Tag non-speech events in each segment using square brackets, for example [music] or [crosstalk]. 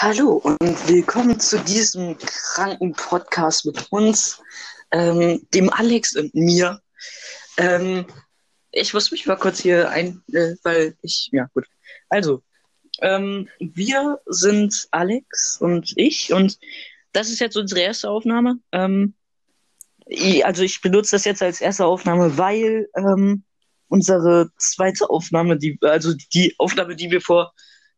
Hallo und willkommen zu diesem kranken Podcast mit uns, ähm, dem Alex und mir. Ähm, ich muss mich mal kurz hier ein, äh, weil ich, ja gut. Also, ähm, wir sind Alex und ich und das ist jetzt unsere erste Aufnahme. Ähm, also ich benutze das jetzt als erste Aufnahme, weil ähm, unsere zweite Aufnahme, die, also die Aufnahme, die wir vor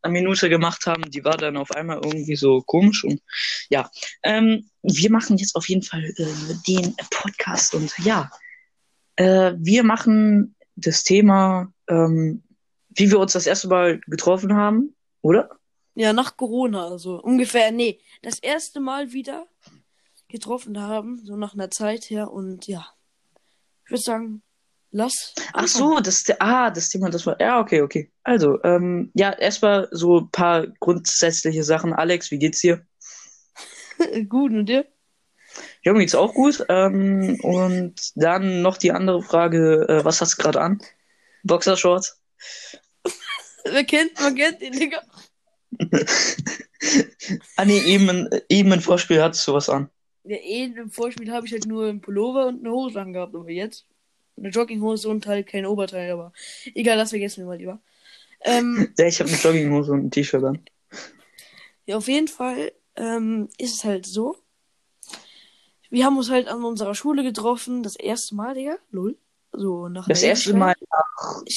Minute gemacht haben, die war dann auf einmal irgendwie so komisch und ja, ähm, wir machen jetzt auf jeden Fall äh, den Podcast und ja, äh, wir machen das Thema, ähm, wie wir uns das erste Mal getroffen haben, oder? Ja, nach Corona, also ungefähr, nee, das erste Mal wieder getroffen haben, so nach einer Zeit her und ja, ich würde sagen, lass. Ach so, das, ah, das Thema, das war, ja, okay, okay. Also, ähm, ja, erstmal so ein paar grundsätzliche Sachen. Alex, wie geht's dir? [laughs] Gut, und dir? Ja, mir geht's auch gut. Ähm, und dann noch die andere Frage, äh, was hast du gerade an? Boxershorts? [laughs] Wer kennt, man kennt den, Digga. [laughs] ah nee, eben, eben im Vorspiel hattest du was an. Ja, eh, im Vorspiel habe ich halt nur einen Pullover und eine Hose angehabt, aber jetzt eine Jogginghose und halt kein Oberteil, aber egal, das vergessen wir mal lieber. Ähm, [laughs] Ja, ich habe eine Jogginghose und ein T-Shirt an. Ja, auf jeden Fall ähm, ist es halt so. Wir haben uns halt an unserer Schule getroffen, das erste Mal, Digga. Lol. So nach Das erste. Mal nach [laughs]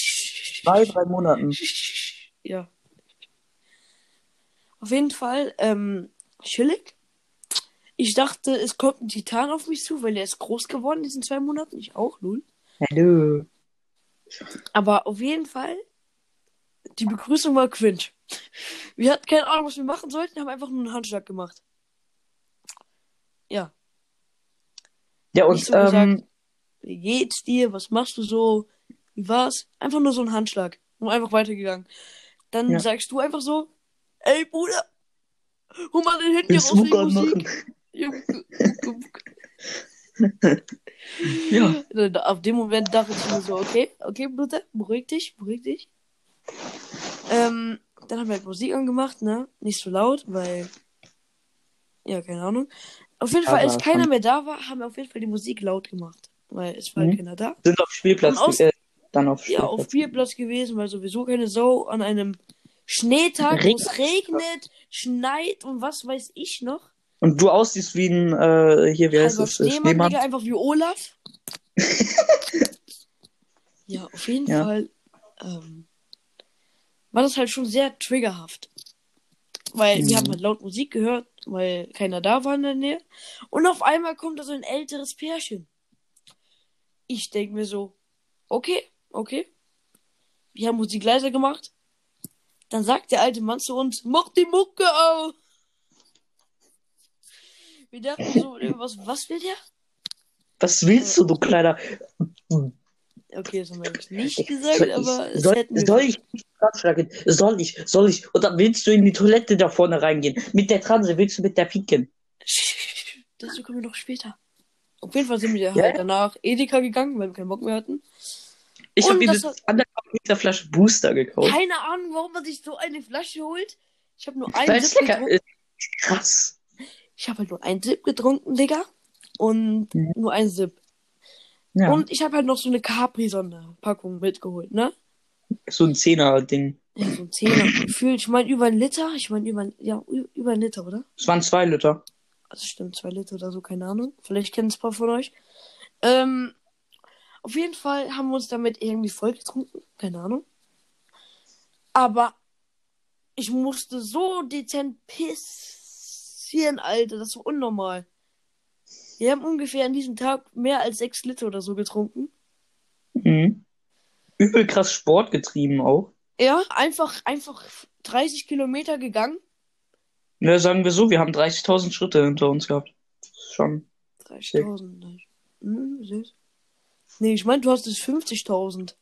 zwei, drei Monaten. Ja. Auf jeden Fall, ähm, chillig. Ich dachte, es kommt ein Titan auf mich zu, weil er ist groß geworden in diesen zwei Monaten. Ich auch, lol. Hallo. Aber auf jeden Fall, die Begrüßung war cringe. Wir hatten keine Ahnung, was wir machen sollten, haben einfach nur einen Handschlag gemacht. Ja. Ja, und so ähm, gesagt, Wie geht's dir? Was machst du so? Wie war's? Einfach nur so ein Handschlag. Und einfach weitergegangen. Dann Ja. sagst du einfach so, ey Bruder, hol mal dein Handy raus Musik. machen? [laughs] Ja. Dann- Auf dem Moment dachte ich mir so, okay, okay, Bruder, beruhig dich, beruhig dich. Ähm, dann haben wir halt Musik angemacht, ne? Nicht so laut, weil, ja, keine Ahnung. Auf jeden Fall, als keiner mehr da war, haben wir auf jeden Fall die Musik laut gemacht. Weil es war Mhm. keiner da. Sind auf Spielplatz, aus- äh, dann auf Ja, auf Spielplatz. Spielplatz gewesen, weil sowieso keine Sau an einem Schneetag, wo es regnet, schneit und was weiß ich noch. Und du aussiehst wie ein, äh, hier, wie heißt Halber das? Äh, Schneemann, Schneemann. Digga, einfach wie Olaf. [laughs] ja, auf jeden Ja. Fall ähm, war das halt schon sehr triggerhaft. Weil wir Mhm. haben halt laut Musik gehört, weil keiner da war in der Nähe. Und auf einmal kommt da so ein älteres Pärchen. Ich denke mir so, okay, okay. Wir haben Musik leiser gemacht. Dann sagt der alte Mann zu uns, mach die Mucke auf. Wir dachten so, äh, [laughs] was, will der? Was willst du, du kleiner? Okay, das haben wir jetzt nicht gesagt, aber es soll, hätten wir. soll ich nicht ratschlagen? Soll ich, soll ich? Oder willst du in die Toilette da vorne reingehen? Mit der Transe willst du mit der pieken? [laughs] Dazu kommen wir noch später. Auf jeden Fall sind wir Ja? halt danach Edeka gegangen, weil wir keinen Bock mehr hatten. Ich habe mir das eine anderthalb Liter Flasche Booster gekauft. Keine Ahnung, warum man sich so eine Flasche holt. Ich habe nur einen Weil es lecker ist. Krass. Ich habe halt nur einen Sip getrunken, Digga. Und Mhm. nur einen Sip. Ja, Und ich habe halt noch so eine Capri-Sonderpackung mitgeholt, ne? so ein Zehner-Ding. Ja, so ein Zehner [clears throat] gefühlt. Ich meine über einen Liter. Ich meine über, ja, ü- über einen Liter, oder? Es waren zwei Liter. Also stimmt, zwei Liter oder so, keine Ahnung. Vielleicht kennen es ein paar von euch. Ähm, auf jeden Fall haben wir uns damit irgendwie voll getrunken. Keine Ahnung. Aber ich musste so dezent pissieren, Alter. Das war unnormal. Wir haben ungefähr an diesem Tag mehr als sechs Liter oder so getrunken. Mhm. Übel krass Sport getrieben auch. Ja, einfach, einfach 30 Kilometer gegangen. Ja, sagen wir so, wir haben 30.000 Schritte hinter uns gehabt. Schon. 30.000. Hm, süß. Nee, ich meine, du hast es 50.000.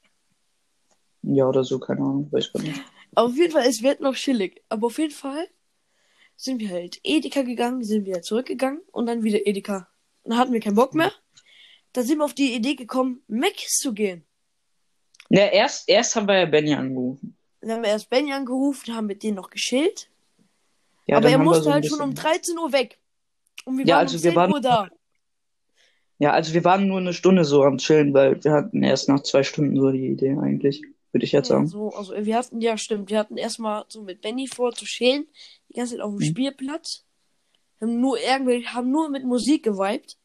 Ja, oder so, keine Ahnung, weiß gar nicht. Auf jeden Fall, es wird noch chillig. Aber auf jeden Fall sind wir halt Edeka gegangen, sind wir zurückgegangen und dann wieder Edeka. Dann hatten wir keinen Bock mehr. Dann sind wir auf die Idee gekommen, Mc's zu gehen. Ja, erst, erst haben wir ja Benny angerufen. Dann haben wir erst Benny angerufen, haben mit denen noch geschillt. Ja, aber er musste so halt schon um bisschen- 13 Uhr weg. Und wir Ja, waren also um wir 10 waren- Uhr da. Ja, also wir waren nur eine Stunde so am Chillen, weil wir hatten erst nach zwei Stunden so die Idee eigentlich, würde ich jetzt Ja, sagen. so, also wir hatten, ja stimmt, wir hatten erstmal so mit Benny vor zu chillen, die ganze Zeit auf dem Mhm. Spielplatz. Haben nur irgendwie, haben nur mit Musik geweibt.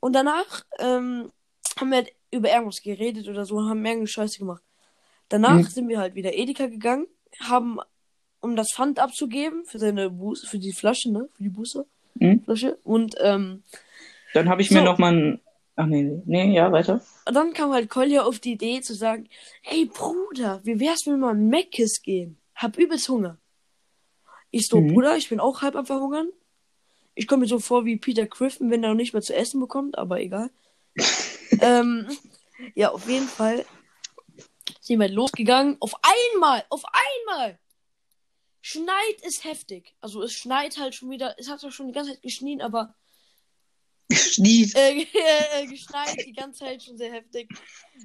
Und danach ähm, haben wir halt über irgendwas geredet oder so, haben irgendeine Scheiße gemacht. Danach Mhm. sind wir halt wieder Edeka gegangen, haben, um das Pfand abzugeben für seine Buße, für die Flasche, ne? Für die Buße. Mhm. Flasche. Und ähm, Dann habe ich mir So. noch mal ein... Ach nee, nee, nee, ja, weiter. Und dann kam halt Kolja auf die Idee zu sagen, hey Bruder, wie wär's, wenn wir mal in Meckes gehen? Hab übelst Hunger. Ich so, Mhm. Bruder, ich bin auch halb am Verhungern. Ich komme mir so vor wie Peter Griffin, wenn er noch nicht mehr zu essen bekommt, aber egal. [laughs] ähm, ja, auf jeden Fall sind wir losgegangen. Auf einmal, auf einmal schneit es heftig. Also es schneit halt schon wieder, es hat doch schon die ganze Zeit geschnien, aber Schnief. äh, äh, geschneit die ganze Zeit schon sehr heftig.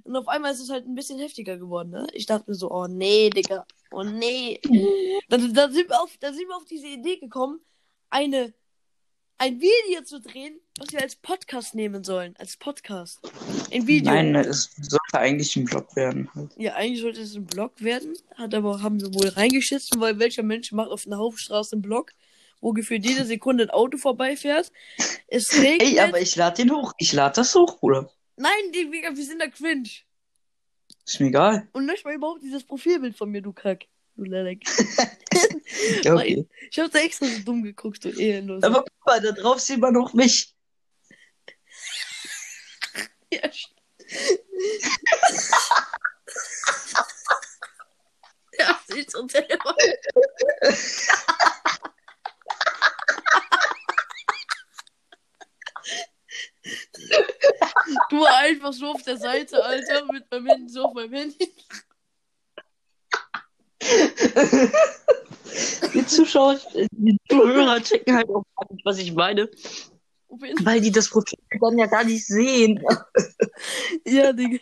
Und auf einmal ist es halt ein bisschen heftiger geworden, ne? Ich dachte mir so, oh nee, Digga, oh nee. Dann, dann, sind wir auf, dann sind wir auf diese Idee gekommen, eine, ein Video zu drehen, was wir als Podcast nehmen sollen. Als Podcast. Ein Video. Nein, es sollte eigentlich ein Blog werden. Halt. Ja, eigentlich sollte es ein Blog werden, hat aber, haben wir wohl reingeschissen, weil welcher Mensch macht auf einer Hauptstraße einen Blog, wo gefühlt jede Sekunde ein Auto vorbeifährt. Es [laughs] regnet. Ey, aber ich lade den hoch. Ich lade das hoch, Bruder. Nein, Digga, wir sind da cringe. Ist mir egal. Und lösch mal überhaupt dieses Profilbild von mir, du Kack. Du Lelek. [laughs] Ja, okay. Ich hab da extra so dumm geguckt, du ehrenlos. Aber guck mal, da drauf sieht man noch mich. [laughs] Ja, ja, sieht so selber. Du einfach so auf der Seite, Alter, mit meinem Handy, so auf meinem Handy. Die Zuschauer, die Zuhörer checken halt auch gar nicht, was ich meine, weil die das Profil dann ja gar nicht sehen. Ja, Digga.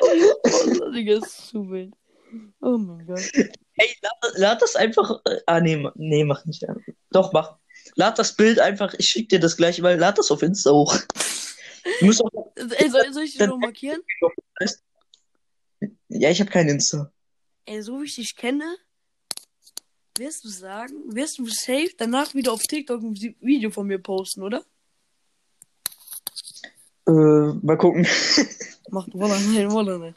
Oh, Digga, ist zu wild. Oh mein Gott. Ey, lad, lad das einfach. äh, Ah, nee, nee, mach nicht. Ja. Doch, mach. Lad das Bild einfach. Ich schick dir das gleich, weil lad das auf Insta hoch. Du musst auch, Ey, soll, soll ich dich noch markieren? ja, ich habe kein Insta. Ey, so wie ich dich kenne, wirst du sagen, wirst du safe danach wieder auf TikTok ein Vi- Video von mir posten, oder? Äh, mal gucken. [laughs] Macht Woller, nein, Woller, nein.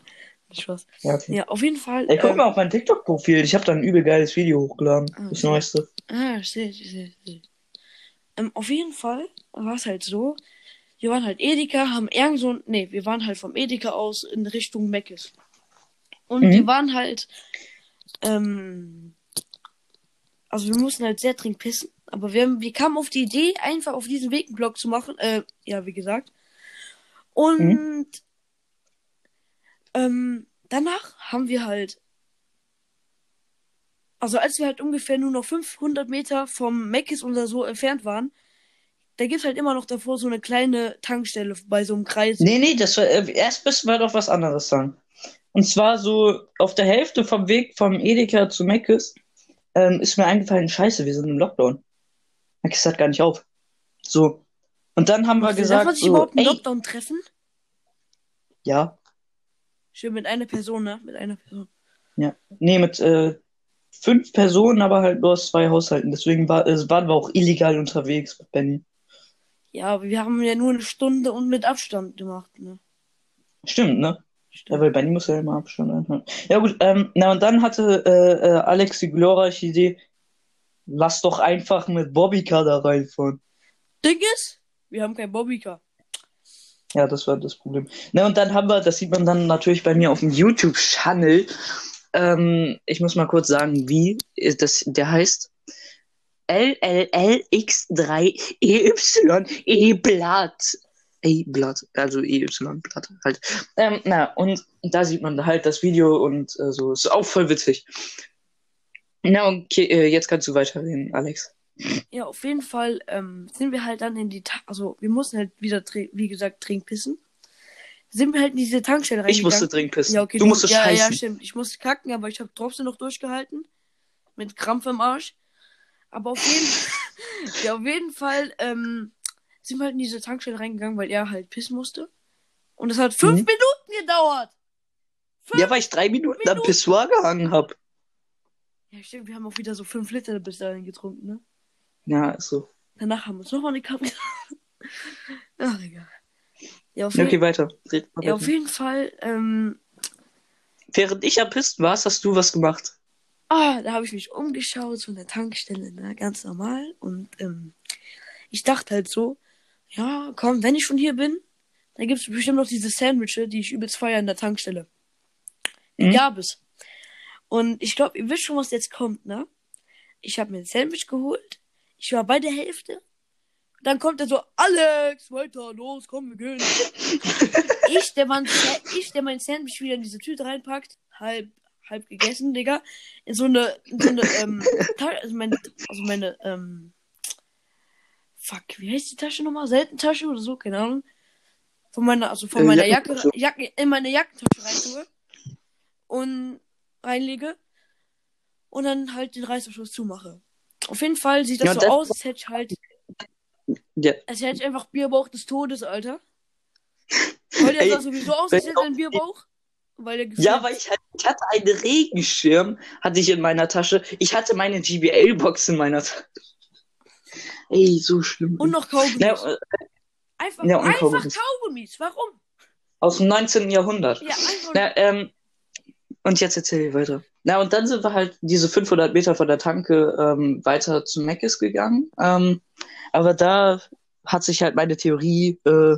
Spaß. Ja, okay. Ja, auf jeden Fall. Ey, guck ähm, mal auf mein TikTok-Profil. Ich habe da ein übel geiles Video hochgeladen. Ah, Das okay. neueste. Ah, ich sehe, ich sehe, ich sehe. Ähm, auf jeden Fall war es halt so, wir waren halt Edeka, haben irgend so ein, nee, wir waren halt vom Edeka aus in Richtung Meckes. Und Mhm. wir waren halt, ähm, also wir mussten halt sehr dringend pissen, aber wir, haben- wir kamen auf die Idee, einfach auf diesen Weg einen Blog zu machen, äh, ja, wie gesagt. Und, ähm, danach haben wir halt also als wir halt ungefähr nur noch 500 Meter vom Meckes oder so entfernt waren, da gibt's halt immer noch davor so eine kleine Tankstelle bei so einem Kreis. Nee, nee, das war, äh, erst müssen wir doch was anderes sagen. Und zwar so auf der Hälfte vom Weg vom Edeka zu Meckes ähm, ist mir eingefallen, scheiße, wir sind im Lockdown. Meckes hat gar nicht auf. So. Und dann haben wir Darf gesagt, man sich so, überhaupt ey, Lockdown treffen? ja, Schön mit einer Person, ne? Mit einer Person. nee, mit äh, fünf Personen, aber halt nur aus zwei Haushalten. Deswegen war, äh, waren wir auch illegal unterwegs mit Benny. Ja, aber wir haben ja nur eine Stunde und mit Abstand gemacht, ne? Stimmt, ne? Ja, Stimmt. weil Benny muss ja immer Abstand einhalten. Ja gut, ähm, na und dann hatte äh, äh, Alex die glorreiche Idee, lass doch einfach mit Bobbycar da reinfahren. Ding ist, wir haben kein Bobbycar. Ja, das war das Problem. Na und dann haben wir, das sieht man dann natürlich bei mir auf dem YouTube-Channel. Ähm, ich muss mal kurz sagen, wie das, der heißt LLLX3EY E-Blatt. E-Blatt, also EY-Blatt halt. Ähm, na, und da sieht man halt das Video und äh, so. Ist auch voll witzig. Na, okay, äh, jetzt kannst du weiterreden, Alex. Ja, auf jeden Fall ähm, sind wir halt dann in die, Ta also wir mussten halt wieder, wie gesagt, trinkpissen. Sind wir halt in diese Tankstelle Ich reingegangen. musste dringend pissen. Ja, okay, du musstest ja, scheißen. ja, stimmt. Ich musste kacken, aber ich habe trotzdem noch durchgehalten. Mit Krampf im Arsch. Aber auf jeden, [laughs] ja, auf jeden Fall ähm, sind wir halt in diese Tankstelle reingegangen, weil er halt pissen musste. Und es hat fünf Mhm. Minuten gedauert. Fünf Ja, weil ich drei Minuten am Minuten. Pissoir gehangen hab. Ja, stimmt, wir haben auch wieder so fünf Liter bis dahin getrunken, ne? Ja, ist so. Danach haben wir uns nochmal eine Kappe. [laughs] Ach, egal. Ja, auf, okay, weiter. Ja, auf jeden Fall, ähm, Während ich am Pisten war, hast du was gemacht. Ah, da habe ich mich umgeschaut, so in der Tankstelle, ne, ganz normal. Und ähm, ich dachte halt so, ja, komm, wenn ich schon hier bin, dann gibt's bestimmt noch diese Sandwiches, die ich übelst feier in der Tankstelle. Die Mhm. gab es. Und ich glaube, ihr wisst schon, was jetzt kommt, ne? Ich habe mir ein Sandwich geholt. Ich war bei der Hälfte. Dann kommt er so, Alex, weiter, los, komm, wir gehen. [laughs] ich, der mein, ich, der mein Sandwich wieder in diese Tüte reinpackt, halb, halb gegessen, Digga, in so eine, in so eine, ähm, [laughs] Ta also meine, also meine, ähm, fuck, wie heißt die Tasche nochmal? Seltentasche oder so, keine Ahnung. Von meiner, also von Äh, meiner Jacke. Jacke, in meine Jackentasche reintue und reinlege und dann halt den Reißverschluss zumache. Auf jeden Fall sieht das Ja, so das- aus, als hätte ich halt, Ja. als hätte ich einfach Bierbauch des Todes, Alter. [laughs] Weil der sah sowieso aus, als hätte einen Bierbauch. Weil Ja, weil ich, hatte- ich hatte einen Regenschirm, hatte ich in meiner Tasche. Ich hatte meine GBL-Box in meiner Tasche. Ey, so schlimm. Und noch Kaugummis. Na, äh, einfach ja, einfach Kaugummis. Kaugummis. Warum? aus dem 19. Jahrhundert. Ja, einfach. Na, ähm, und jetzt erzähl ich weiter. Na, und dann sind wir halt diese 500 Meter von der Tanke ähm, weiter zu Meckes gegangen. Ähm, aber da hat sich halt meine Theorie äh,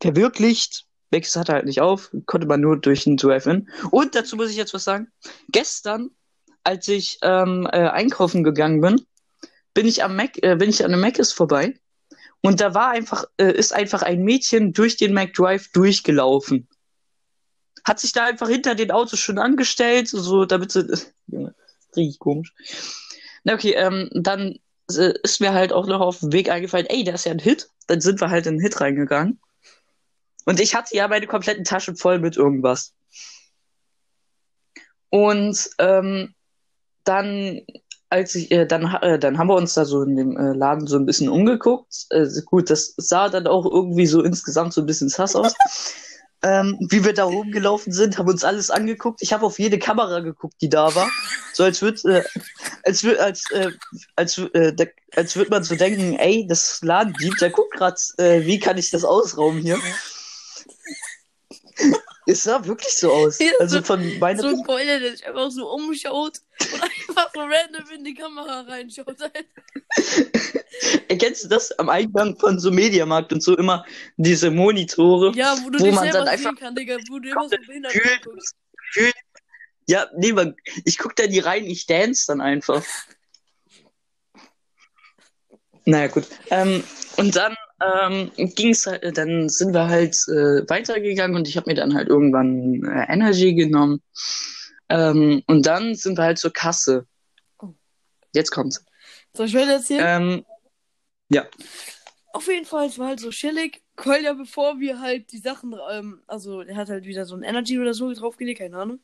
verwirklicht. Meckes hatte halt nicht auf, konnte man nur durch ein Drive-In. Und dazu muss ich jetzt was sagen. Gestern, als ich ähm, äh, einkaufen gegangen bin, bin ich am Mac, äh, bin ich an einem Meckes vorbei. Und da war einfach, äh, ist einfach ein Mädchen durch den McDrive durchgelaufen. Hat sich da einfach hinter den Autos schon angestellt, so damit sie. [laughs] Junge, richtig komisch. Na okay, ähm, dann äh, ist mir halt auch noch auf dem Weg eingefallen, ey, da ist ja ein Hit. Dann sind wir halt in den Hit reingegangen. Und ich hatte ja meine kompletten Taschen voll mit irgendwas. Und ähm, dann als ich, äh, dann, äh, dann haben wir uns da so in dem äh, Laden so ein bisschen umgeguckt. Äh, gut, das sah dann auch irgendwie so insgesamt so ein bisschen sass aus. [laughs] ähm, wie wir da rumgelaufen sind, haben uns alles angeguckt. Ich habe auf jede Kamera geguckt, die da war. So als würd, äh, als würd, als, äh, als, äh, da, als würde man so denken, ey, das Ladendieb, der guckt grad, äh, wie kann ich das ausrauben hier? Es sah wirklich so aus. Ja, Also so- von meiner So ein Keuler, der sich einfach so umschaut und [laughs] einfach so random in die Kamera reinschaut. Erkennst du das am Eingang von so Mediamarkt und so immer diese Monitore? Ja, wo du Wo dich man selber dann sehen einfach- kann, Digga, wo du immer so behindert guckst. Ja, nee, man, ich guck da nie rein, ich dance dann einfach. [laughs] Naja, gut. Ähm, und dann ähm, ging's halt, dann sind wir halt äh, weitergegangen und ich habe mir dann halt irgendwann äh, Energy genommen. Ähm, und dann sind wir halt zur Kasse. Oh. Jetzt kommt's. Soll ich weiter erzählen? Ähm, Auf jeden Fall, es war halt so chillig. Kolja, bevor wir halt die Sachen, ähm, also er hat halt wieder so ein Energy oder so draufgelegt, keine Ahnung,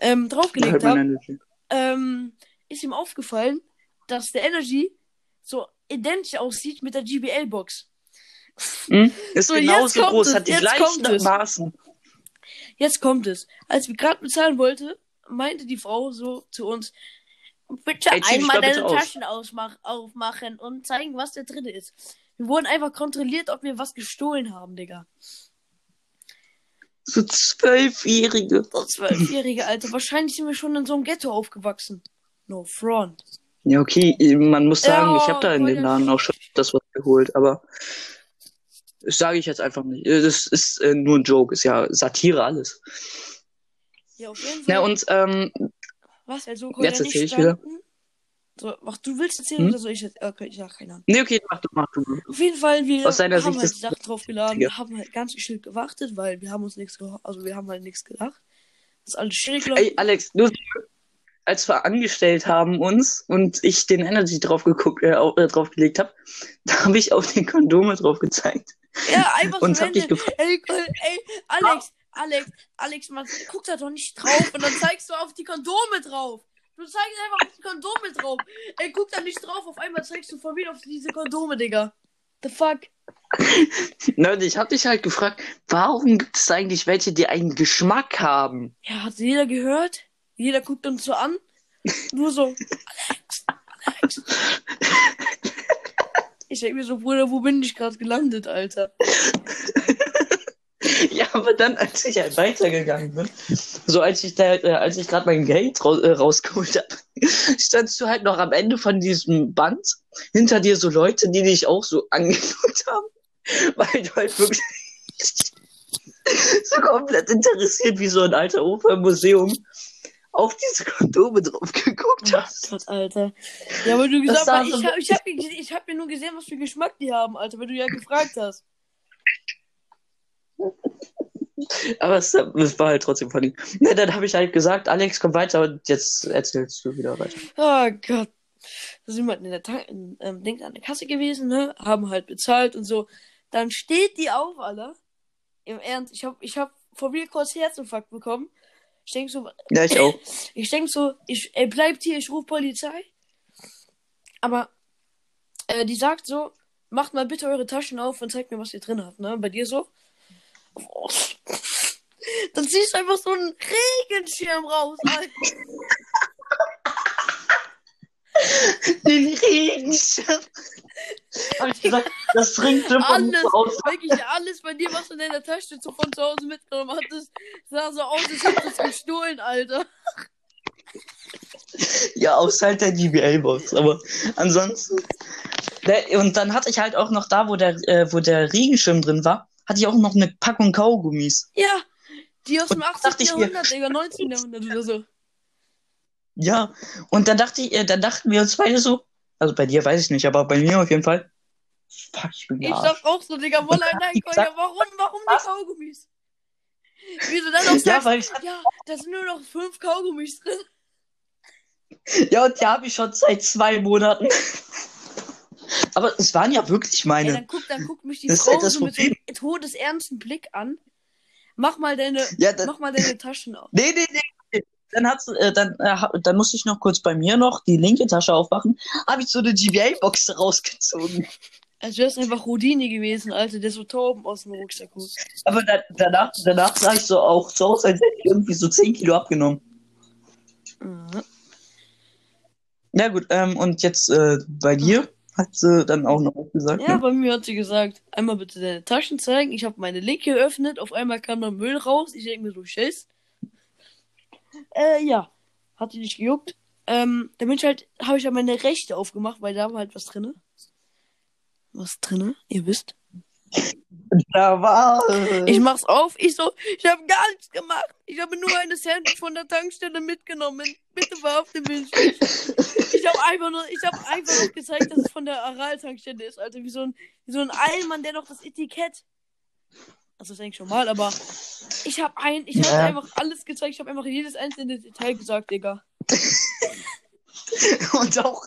ähm, draufgelegt Energy. ähm, ist ihm aufgefallen, dass der Energy so identisch aussieht mit der GBL-Box. Hm? [laughs] Ist So, genauso groß, es, hat die gleichen. Maßen. Jetzt kommt es. Als wir gerade bezahlen wollte, meinte die Frau so zu uns, bitte Ey, einmal deine aus. Taschen ausmach aufmachen und zeigen, was da drin ist. Wir wurden einfach kontrolliert, ob wir was gestohlen haben, Digga. So Zwölfjährige. So zwölfjährige Alter. Wahrscheinlich sind wir schon in so einem Ghetto aufgewachsen. No front. Ja, okay, man muss sagen, Ja, ich habe da in den Laden auch schon das was geholt, aber das sage ich jetzt einfach nicht. Äh, Das ist äh, nur ein Joke, ist ja Satire alles. Ja, auf jeden Fall. Na und ähm, was, also Jetzt nicht erzähl ich wieder. So, ach, du willst erzählen Hm? oder soll ich jetzt? Okay, ja, keine Ahnung. nee, okay, mach du, mach du. Auf jeden Fall, wir Aus deiner haben Sicht halt die Sachen draufgeladen, wir haben halt ganz geschickt gewartet, weil wir haben uns nichts also wir haben halt nichts gedacht. Das ist alles schwierig Ey, Alex, nur als wir angestellt haben uns und ich den Energy drauf geguckt, äh, äh, draufgelegt habe, [laughs] da habe ich auf den Kondome drauf gezeigt Ja, einfach und so hab dich gefragt. Ey, ey, Alex, Alex, Alex, man guckt da doch nicht drauf und dann zeigst du auf die Kondome drauf. Du zeigst einfach auf die Kondome drauf. Ey, guck da nicht drauf. Auf einmal zeigst du voll wieder auf diese Kondome, Digga. The fuck? [laughs] Nein, ich hab dich halt gefragt, warum gibt es eigentlich welche, die einen Geschmack haben? Ja, hat jeder gehört? Jeder guckt uns so an. Nur so. Ich denke mir so, Bruder, wo bin ich gerade gelandet, Alter? Ja, aber dann, als ich halt weitergegangen bin, so als ich da, äh, als ich gerade mein Geld ra äh, rausgeholt habe, standst du halt noch am Ende von diesem Band hinter dir so Leute, die dich auch so angeguckt haben, weil du halt wirklich so komplett interessiert wie so ein alter Opa im Museum auf diese Kondome drauf geguckt Oh hast. Gott, Alter. Ja, aber du gesagt hast, ich hab, ich, hab, ich hab mir nur gesehen, was für Geschmack die haben, Alter, weil du ja gefragt hast. Aber es, es war halt trotzdem funny. Na, dann habe ich halt gesagt, Alex, komm weiter und jetzt erzählst du wieder weiter. Oh Gott. Da sind wir halt in der Tank, ähm, Dings an der Kasse gewesen, ne? Haben halt bezahlt und so. Dann steht die auf, Alter. Im Ernst, ich hab, ich hab vor mir kurz Herzinfarkt bekommen. Ich denk so, Ja, ich auch. [clears throat] ich denk so, ich, ey, bleibt hier, ich rufe Polizei. Aber, äh, die sagt so, macht mal bitte eure Taschen auf und zeigt mir, was ihr drin habt, ne? Bei dir so. Oh. [laughs] Dann ziehst du einfach so einen Regenschirm raus, Alter. [laughs] Den Regenschirm. Hab ich gesagt, das trinkt von Alles, aus. wirklich alles bei dir, was du in deiner Tasche von zu Hause mitgenommen hattest, sah so aus, als hättest du es gestohlen, Alter. Ja, außer halt der DBL-Box. Aber ansonsten. Der, und dann hatte ich halt auch noch da, wo der, äh, wo der Regenschirm drin war, hatte ich auch noch eine Packung Kaugummis. Ja, die aus dem Und 18. dachte ich mir- Jahrhundert, Digga, 19. Jahrhundert oder so. Ja, und dann dachte ich, äh, dann dachten wir uns beide so, also bei dir weiß ich nicht, aber bei mir auf jeden Fall, fuck, ich bin Ich dachte auch so, Digga, Wolle, nein, gesagt- warum, warum die Kaugummis? Wie du dann auch Ja, ja, weil ich, da sind nur noch fünf Kaugummis drin. ja, und die habe ich schon seit zwei Monaten. [laughs] Aber es waren ja wirklich Ey, meine. dann guckt, dann guckt mich die Das Frau halt das so mit einem todesernsten Blick an. Mach mal deine, Ja, mach mal deine Taschen auf. nee, nee, nee. Dann, hat's, äh, dann, äh, dann musste ich noch kurz bei mir noch die linke Tasche aufmachen. Habe ich so eine GBA-Box [laughs] rausgezogen. Als wäre es einfach Houdini gewesen, Alter, der so Tauben aus dem Rucksack holt. Aber da, danach, danach sah ich so auch so aus, als hätte ich irgendwie so 10 Kilo abgenommen. Mhm. Ja gut, ähm, und jetzt äh, bei dir hat sie dann auch noch gesagt. Ja, ne? bei mir hat sie gesagt, einmal bitte deine Taschen zeigen. Ich habe meine linke geöffnet, auf einmal kam da Müll raus. Ich denke mir so, Schiss. Äh, ja. Hat die nicht gejuckt. Ähm, bin ich halt, habe ich ja meine rechte aufgemacht, weil da war halt was drinne. Was drinne? Ihr wisst. Da war. Ich mach's auf. Ich so, ich habe gar nichts gemacht. Ich habe nur eine Sandwich von der Tankstelle mitgenommen. Bitte verhafte mich. Ich habe einfach nur, ich habe einfach noch gezeigt, dass es von der Aral-Tankstelle ist, Alter. Wie so ein, wie so ein Allmann, der noch das Etikett. Also das denke ich schon mal, aber ich habe ein, ich habe Ja. einfach alles gezeigt. Ich habe einfach jedes einzelne Detail gesagt, Digga. [laughs] Und auch.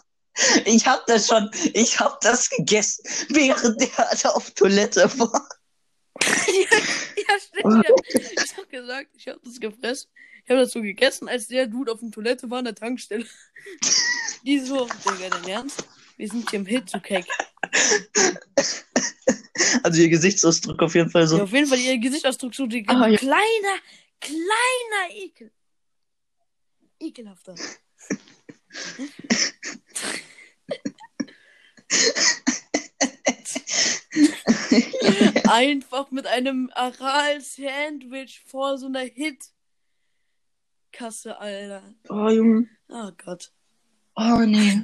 Ich hab das schon, ich hab das gegessen, während der da auf Toilette war. [laughs] ja, stimmt. Ja. Ich habe gesagt, ich habe das gefressen. Ich habe das so gegessen, als der Dude auf der Toilette war an der Tankstelle. [laughs] Die so, Digga, dein Ernst? Wir sind hier im Hit zu keck. Also ihr Gesichtsausdruck auf jeden Fall Ja, so. auf jeden Fall ihr Gesichtsausdruck so, Digga. Ah, ja. Kleiner, kleiner Ekel. Ekelhafter. [laughs] Einfach mit einem Aral-Sandwich vor so einer Hit-Kasse, Alter. Oh, Junge. Oh Gott. Oh, nee.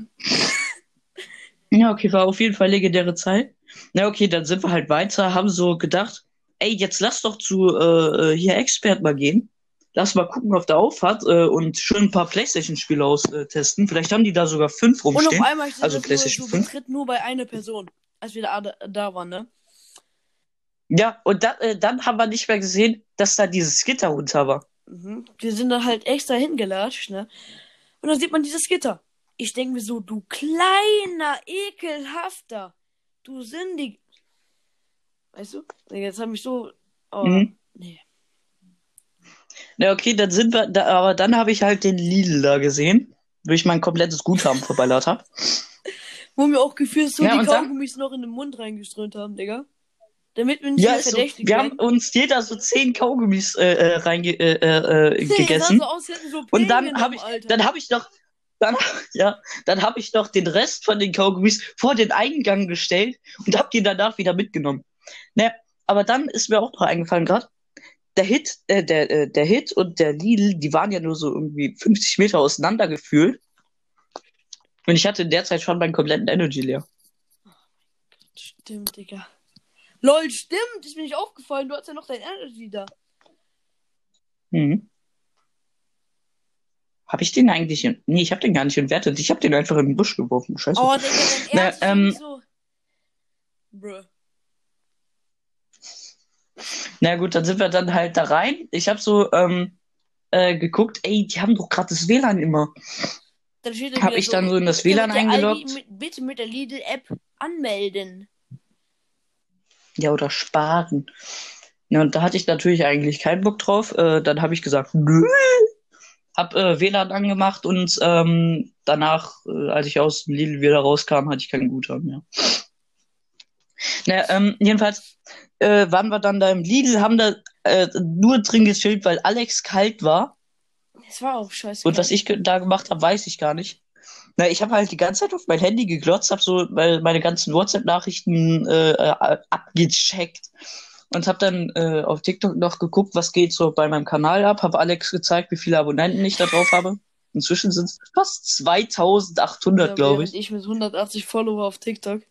Ja, okay, war auf jeden Fall legendäre Zeit. Na, okay, dann sind wir halt weiter, haben so gedacht, ey, jetzt lass doch zu äh, äh, hier Expert mal gehen. Lass mal gucken, ob der aufhat äh, und schön ein paar Playstation-Spiele austesten. Vielleicht haben die da sogar fünf Und rumstehen. auf einmal ist Also das nur, PlayStation so 5. betritt nur bei einer Person, als wir da, da waren, ne? Ja, und da, äh, dann haben wir nicht mehr gesehen, dass da dieses Gitter runter war. Mhm. Wir sind dann halt extra hingelatscht, ne? Und dann sieht man dieses Gitter. Ich denke mir so, du kleiner, ekelhafter, du sündig. Weißt du? Jetzt habe ich so. Oh, Mhm. nee. Na, okay, dann sind wir, da, aber dann habe ich halt den Lidl da gesehen. wo ich mein komplettes Guthaben verballert habe. Wo wir auch gefühlt so Ja, die dann- Kaugummis noch in den Mund reingeströmt haben, Digga. Damit wir nicht Ja, so, verdächtig wir haben werden. uns jeder so zehn Kaugummis äh, äh, reinge äh, äh, äh, gegessen. so Und dann habe ich, Alter. dann habe ich noch, dann, [laughs] ja, dann habe ich noch den Rest von den Kaugummis vor den Eingang gestellt und habe die danach wieder mitgenommen. Ne, aber dann ist mir auch noch eingefallen gerade, der Hit, äh, der, äh, der Hit und der Lidl, die waren ja nur so irgendwie 50 Meter auseinander gefühlt. Und ich hatte in der Zeit schon meinen kompletten Energy leer. Stimmt, Digga. Lol, stimmt, ist mir nicht aufgefallen. Du hast ja noch dein Energy da. Mhm. Habe ich den eigentlich in, nee, ich habe den gar nicht entwertet. Ich habe den einfach in den Busch geworfen. Scheiße. Oh, Digga, dein Na, Ernst ist ähm, so. Bruh. Na gut, dann sind wir dann halt da rein. Ich habe so ähm, äh, geguckt, ey, die haben doch gerade das WLAN immer. Hab ich dann so in das WLAN eingeloggt? Aldi- Mit, bitte mit der Lidl-App anmelden. Ja, oder sparen. Ja, und da hatte ich natürlich eigentlich keinen Bock drauf. Äh, dann habe ich gesagt, nö. Hab äh, WLAN angemacht und ähm, danach, äh, als ich aus dem Lidl wieder rauskam, hatte ich keinen Guthaben mehr. Naja, ähm, jedenfalls äh, waren wir dann da im Lidl, haben da äh, nur drin gechillt, weil Alex kalt war. Das war auch scheiße. Und was ich da gemacht habe, weiß ich gar nicht. Na, ich habe halt die ganze Zeit auf mein Handy geglotzt, habe so meine ganzen WhatsApp-Nachrichten äh, äh, abgecheckt und habe dann äh, auf TikTok noch geguckt, was geht so bei meinem Kanal ab. Habe Alex gezeigt, wie viele Abonnenten ich da drauf habe. Inzwischen sind es fast 2800, Ja, glaube ich. ich mit 180 Follower auf TikTok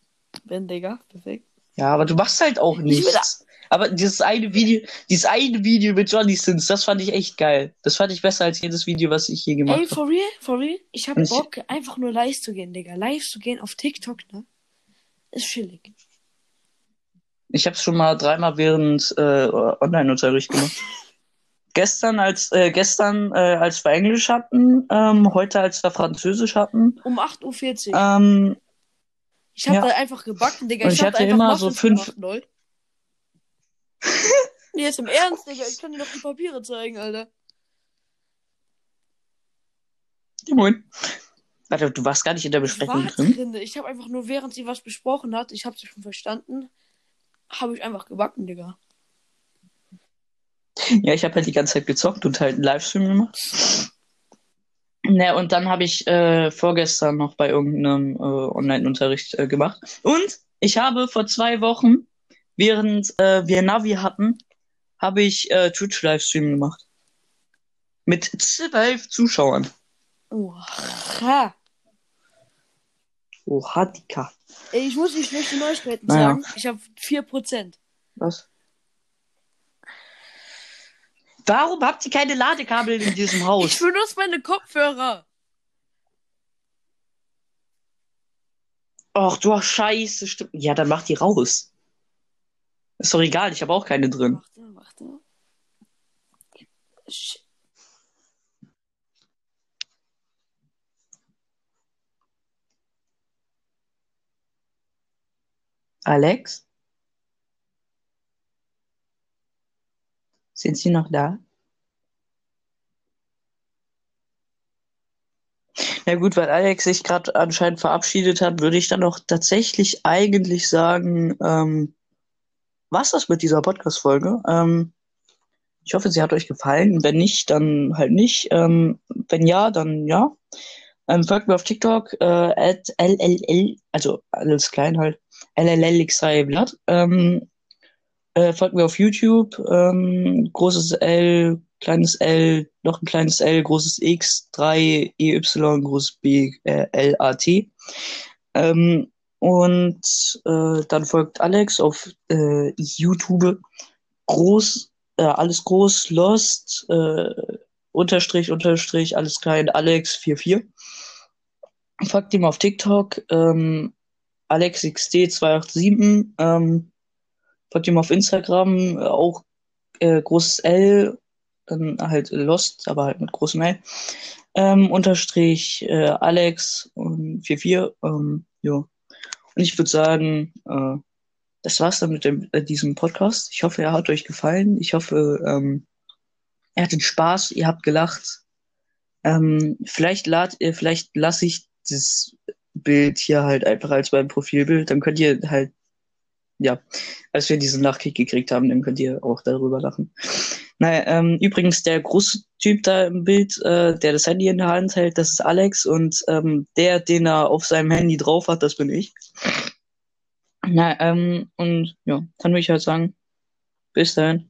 bin, Digga. Perfekt. Ja, aber du machst halt auch nichts. Aber dieses eine Video, dieses eine Video mit Johnny Sins, das fand ich echt geil. Das fand ich besser als jedes Video, was ich je gemacht Ey, habe. for real? For real? Ich hab Bock, einfach nur live zu gehen, Digga. Live zu gehen auf TikTok, ne? Ist chillig. Ich habe es schon mal dreimal während äh, Online-Unterricht gemacht. gestern als äh, gestern äh, als wir Englisch hatten, ähm, heute als wir Französisch hatten. Um 8.40 Uhr. Ähm, ich hab ja. da einfach gebacken, Digga. Ich, ich hatte immer so Muffins fünf- gemacht, lol. [laughs] nee, jetzt im Ernst, Digga. Ich kann dir noch die Papiere zeigen, Alter. ja, moin. Warte, du warst gar nicht in der Besprechung drin. drin. Ich habe einfach nur, während sie was besprochen hat, ich habe sie schon verstanden, habe ich einfach gebacken, Digga. Ja, ich habe halt die ganze Zeit gezockt und halt einen Livestream gemacht. Ne, und dann habe ich äh, vorgestern noch bei irgendeinem äh, Online-Unterricht äh, gemacht. Und ich habe vor zwei Wochen, während äh, wir Navi hatten, habe ich äh, Twitch-Livestream gemacht. Mit zwölf Zuschauern. Oha. Oha, Dika. Ey, ich muss nicht schlechte Neuigkeiten Naja. sagen. Ich habe 4%. Was? Warum habt ihr keine Ladekabel in diesem [laughs] Ich Haus? benutze meine Kopfhörer. Ach du Scheiße, stimmt. Ja, dann mach die raus. Ist doch egal, ich habe auch keine drin. Warte, warte. Sch Alex? Sind Sie noch da? Na gut, weil Alex sich gerade anscheinend verabschiedet hat, würde ich dann auch tatsächlich eigentlich sagen, ähm, was das mit dieser Podcast-Folge? Ähm, ich hoffe, sie hat euch gefallen. Wenn nicht, dann halt nicht. Ähm, wenn ja, dann ja. Ähm, folgt mir auf TikTok, äh, at LLL, also alles klein halt, LLLX3 Blatt. Ähm, äh, folgt mir auf YouTube, ähm, großes L, kleines L, noch ein kleines L, großes X, 3 EY, großes B, äh, L, A, T. Ähm, und äh, dann folgt Alex auf äh, YouTube, groß, äh, alles groß, Lost, äh, Unterstrich, Unterstrich, alles klein, Alex44. Folgt ihm auf TikTok, ähm, AlexXD287, ähm, folgt ihm auf Instagram, äh, auch äh, großes L, dann halt Lost, aber halt mit großem L. Ähm, unterstrich äh, Alex und 44, ähm, ja. Und ich würde sagen, äh, das war's dann mit dem, äh, diesem Podcast. Ich hoffe, er hat euch gefallen. Ich hoffe, ähm, ihr hattet Spaß, ihr habt gelacht. Ähm, vielleicht lad, äh, vielleicht lasse ich das Bild hier halt einfach als mein Profilbild. Dann könnt ihr halt, ja, als wir diesen Nachkick gekriegt haben, dann könnt ihr auch darüber lachen. Naja, ähm, übrigens der große Typ da im Bild, äh, der das Handy in der Hand hält, das ist Alex und ähm, der, den er auf seinem Handy drauf hat, das bin ich. Na, ähm, und ja, dann würde ich halt sagen, bis dahin.